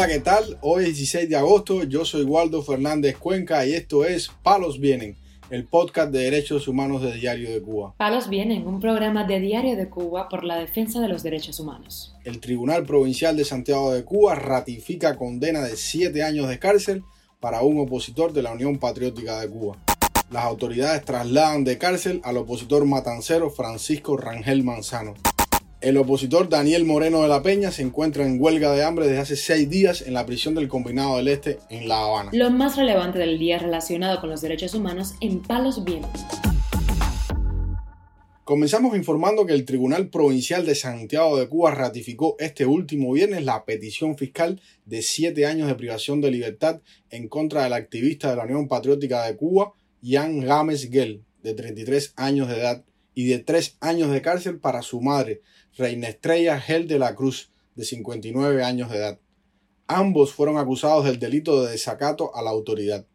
Hola, ¿qué tal? Hoy es 16 de agosto, yo soy Waldo Fernández Cuenca y esto es Palos Vienen, el podcast de derechos humanos de Diario de Cuba. Palos Vienen, un programa de Diario de Cuba por la defensa de los derechos humanos. El Tribunal Provincial de Santiago de Cuba ratifica condena de 7 años de cárcel para un opositor de la Unión Patriótica de Cuba. Las autoridades trasladan de cárcel al opositor matancero Francisco Rangel Manzano. El opositor Daniel Moreno de la Peña se encuentra en huelga de hambre desde hace seis días en la prisión del Combinado del Este en La Habana. Lo más relevante del día relacionado con los derechos humanos en Palos Vientos. Comenzamos informando que el Tribunal Provincial de Santiago de Cuba ratificó este último viernes la petición fiscal de siete años de privación de libertad en contra del activista de la Unión Patriótica de Cuba, Jan Gámez Gell, de 33 años de edad, y de tres años de cárcel para su madre, Reina Estrella Gel de la Cruz, de 59 años de edad. Ambos fueron acusados del delito de desacato a la autoridad.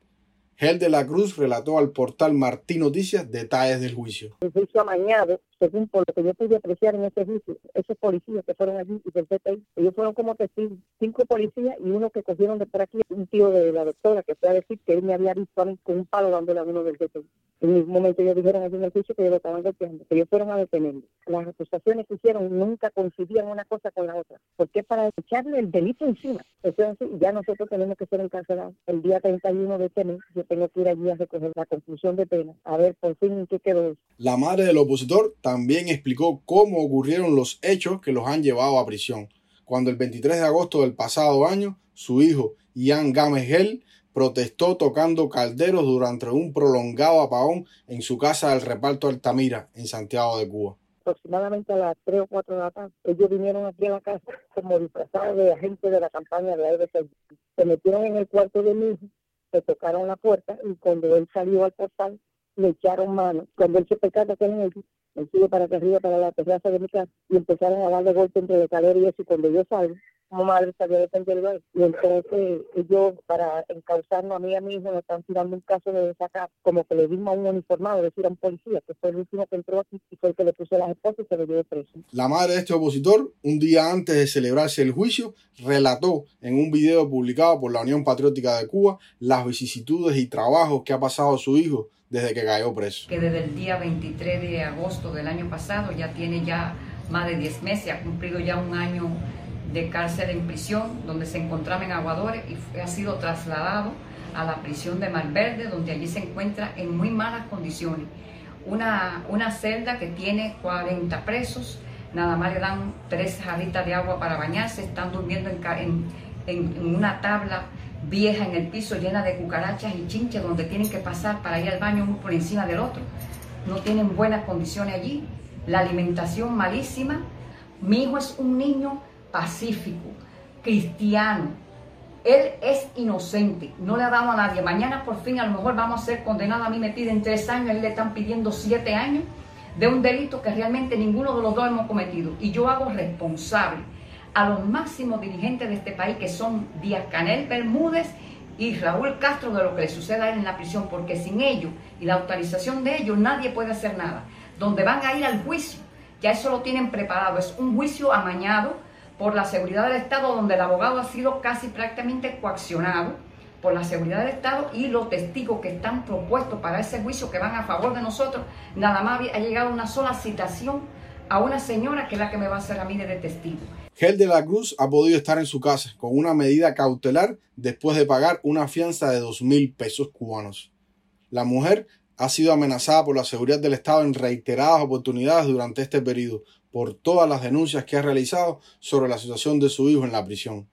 Gel de la Cruz relató al portal Martín Noticias detalles del juicio. El juicio amañado, según por lo que yo pude apreciar en ese juicio, esos policías que fueron allí y del CTI, ellos fueron como testigos, cinco policías y uno que cogieron de por aquí, un tío de la doctora que fue a decir que él me había visto a mí con un palo dándole a uno del CTI. En un momento ellos dijeron allí en el juicio que ellos lo estaban golpeando, que ellos fueron a detenerlo. Las acusaciones que hicieron nunca coincidían una cosa con la otra, porque es para echarle el delito encima. Entonces ya nosotros tenemos que ser encarcelados. El día 31 de este mes yo tengo que ir allí a recoger la conclusión de pena, a ver por fin en qué quedó eso. La madre del opositor también explicó cómo ocurrieron los hechos que los han llevado a prisión, cuando el 23 de agosto del pasado año su hijo, Ian Gámez Gel, protestó tocando calderos durante un prolongado apagón en su casa del reparto Altamira, en Santiago de Cuba. Aproximadamente a las 3 o 4 de la tarde, ellos vinieron aquí a la casa como disfrazados de agentes de la campaña de la EBC. Se metieron en el cuarto de mi hijo, se tocaron la puerta y cuando él salió al portal, le echaron mano. Cuando él se percata que él, él sigue para que arriba, para la terraza de mi casa, y empezaron a darle golpe entre la escalera y eso, y cuando yo salgo, como madre salió a defenderlo a él. Y entonces ellos, para encauzarnos a mí a mi hijo, nos están tirando un caso de desacato, como que le dimos a un uniformado, es decir, a un policía, que fue el último que entró aquí y fue el que le puso las esposas y se lo llevó preso. La madre de este opositor, un día antes de celebrarse el juicio, relató en un video publicado por la Unión Patriótica de Cuba las vicisitudes y trabajos que ha pasado su hijo desde que cayó preso. Que desde el día 23 de agosto del año pasado ya tiene ya más de 10 meses, ha cumplido ya un año de cárcel en prisión, donde se encontraba en Aguadores y ha sido trasladado a la prisión de Malverde, donde allí se encuentra en muy malas condiciones. Una, una celda que tiene 40 presos, nada más le dan tres jarritas de agua para bañarse, están durmiendo en, en, en una tabla vieja en el piso llena de cucarachas y chinches donde tienen que pasar para ir al baño uno por encima del otro. No tienen buenas condiciones allí, la alimentación malísima. Mi hijo es un niño pacífico, cristiano. Él es inocente, no le ha dado a nadie. Mañana por fin a lo mejor vamos a ser condenados. A mí me piden tres años, él le están pidiendo siete años de un delito que realmente ninguno de los dos hemos cometido. Y yo hago responsable a los máximos dirigentes de este país, que son Díaz Canel Bermúdez y Raúl Castro, de lo que le suceda a él en la prisión, porque sin ellos y la autorización de ellos nadie puede hacer nada. Donde van a ir al juicio, ya eso lo tienen preparado, es un juicio amañado por la seguridad del Estado, donde el abogado ha sido casi prácticamente coaccionado por la seguridad del Estado y los testigos que están propuestos para ese juicio que van a favor de nosotros, nada más ha llegado una sola citación a una señora que es la que me va a hacer a mí de testigo. Gel de la Cruz ha podido estar en su casa con una medida cautelar después de pagar una fianza de dos mil pesos cubanos. La mujer ha sido amenazada por la seguridad del Estado en reiteradas oportunidades durante este periodo por todas las denuncias que ha realizado sobre la situación de su hijo en la prisión.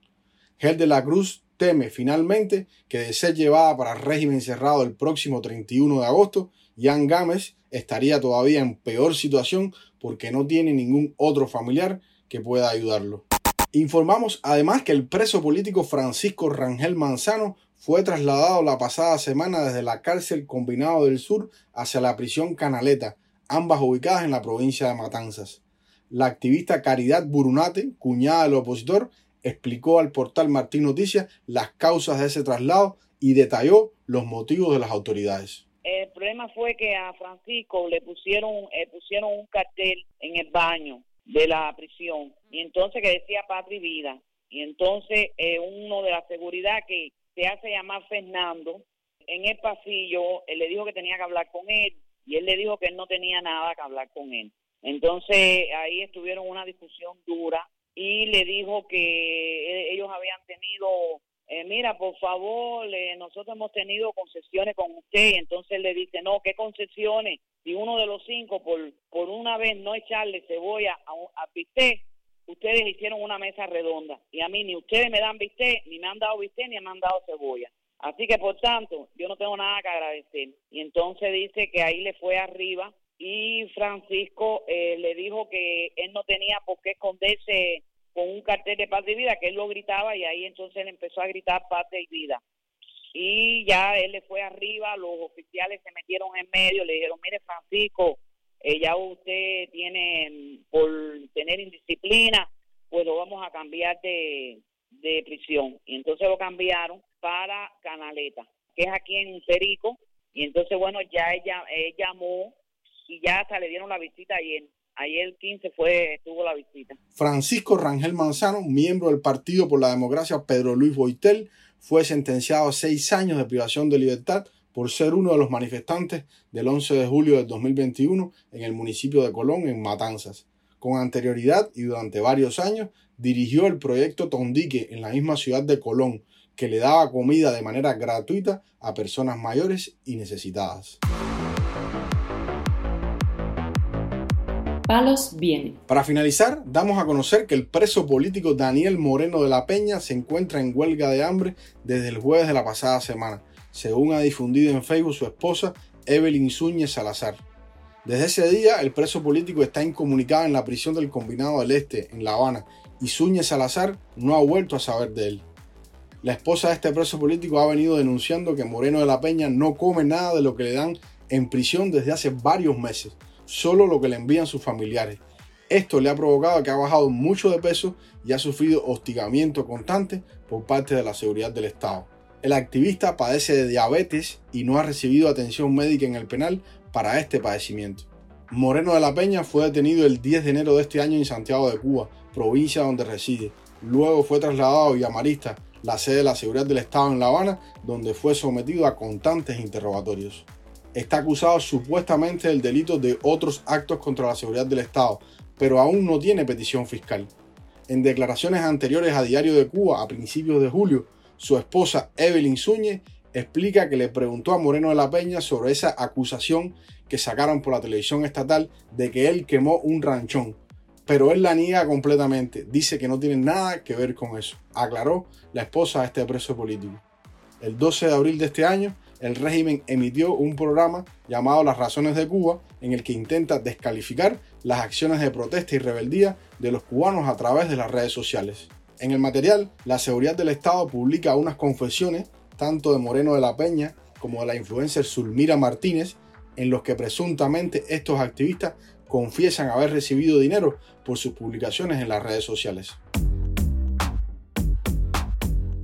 Gel de la Cruz teme finalmente que de ser llevada para régimen cerrado el próximo 31 de agosto, Jan Gámez estaría todavía en peor situación porque no tiene ningún otro familiar que ayudarlo. Informamos además que el preso político Francisco Rangel Manzano fue trasladado la pasada semana desde la cárcel Combinado del Sur hacia la prisión Canaleta, ambas ubicadas en la provincia de Matanzas. La activista Caridad Burunate, cuñada del opositor, explicó al portal Martín Noticias las causas de ese traslado y detalló los motivos de las autoridades. El problema fue que a Francisco le pusieron, eh, pusieron un cartel en el baño de la prisión y entonces que decía patria y vida Y entonces eh, uno de la seguridad que se hace llamar Fernando, en el pasillo, él le dijo que tenía que hablar con él y él le dijo que él no tenía nada que hablar con él. Entonces ahí estuvieron una discusión dura y le dijo que eh, ellos habían tenido, eh, mira, por favor, nosotros hemos tenido concesiones con usted. Y entonces le dice, no, ¿qué concesiones? Si uno de los cinco, por, por una vez no echarle cebolla a, a bistec, ustedes hicieron una mesa redonda. Y a mí ni ustedes me dan bistec, ni me han dado bistec, ni me han dado cebolla. Así que, por tanto, yo no tengo nada que agradecer. Y entonces dice que ahí le fue arriba y Francisco eh, le dijo que él no tenía por qué esconderse con un cartel de paz y vida, que él lo gritaba y ahí entonces él empezó a gritar paz y vida. Y ya él le fue arriba, los oficiales se metieron en medio, le dijeron, mire Francisco, eh, ya usted tiene, mm, por tener indisciplina, pues lo vamos a cambiar de, de prisión. Y entonces lo cambiaron para Canaleta, que es aquí en Perico. Y entonces, bueno, ya ella, llamó y ya hasta le dieron la visita ayer. Ayer el 15 fue, tuvo la visita. Francisco Rangel Manzano, miembro del Partido por la Democracia Pedro Luis Boitel, fue sentenciado a seis años de privación de libertad por ser uno de los manifestantes del 11 de julio del 2021 en el municipio de Colón, en Matanzas. Con anterioridad y durante varios años dirigió el proyecto Tondique en la misma ciudad de Colón, que le daba comida de manera gratuita a personas mayores y necesitadas. Palos viene. Para finalizar, damos a conocer que el preso político Daniel Moreno de la Peña se encuentra en huelga de hambre desde el jueves de la pasada semana, según ha difundido en Facebook su esposa Evelyn Zúñez Salazar. Desde ese día, el preso político está incomunicado en la prisión del Combinado del Este, en La Habana, y Zúñez Salazar no ha vuelto a saber de él. La esposa de este preso político ha venido denunciando que Moreno de la Peña no come nada de lo que le dan en prisión desde hace varios meses, solo lo que le envían sus familiares. Esto le ha provocado que ha bajado mucho de peso y ha sufrido hostigamiento constante por parte de la seguridad del Estado. El activista padece de diabetes y no ha recibido atención médica en el penal para este padecimiento. Moreno de la Peña fue detenido el 10 de enero de este año en Santiago de Cuba, provincia donde reside. Luego fue trasladado a Villamarista, la sede de la seguridad del Estado en La Habana, donde fue sometido a constantes interrogatorios. Está acusado supuestamente del delito de otros actos contra la seguridad del Estado, pero aún no tiene petición fiscal. En declaraciones anteriores a Diario de Cuba a principios de julio, su esposa Evelyn Zúñez explica que le preguntó a Moreno de la Peña sobre esa acusación que sacaron por la televisión estatal de que él quemó un ranchón, pero él la niega completamente, dice que no tiene nada que ver con eso, aclaró la esposa de este preso político. El 12 de abril de este año, el régimen emitió un programa llamado Las Razones de Cuba, en el que intenta descalificar las acciones de protesta y rebeldía de los cubanos a través de las redes sociales. En el material, la seguridad del Estado publica unas confesiones, tanto de Moreno de la Peña como de la influencer Zulmira Martínez, en los que presuntamente estos activistas confiesan haber recibido dinero por sus publicaciones en las redes sociales.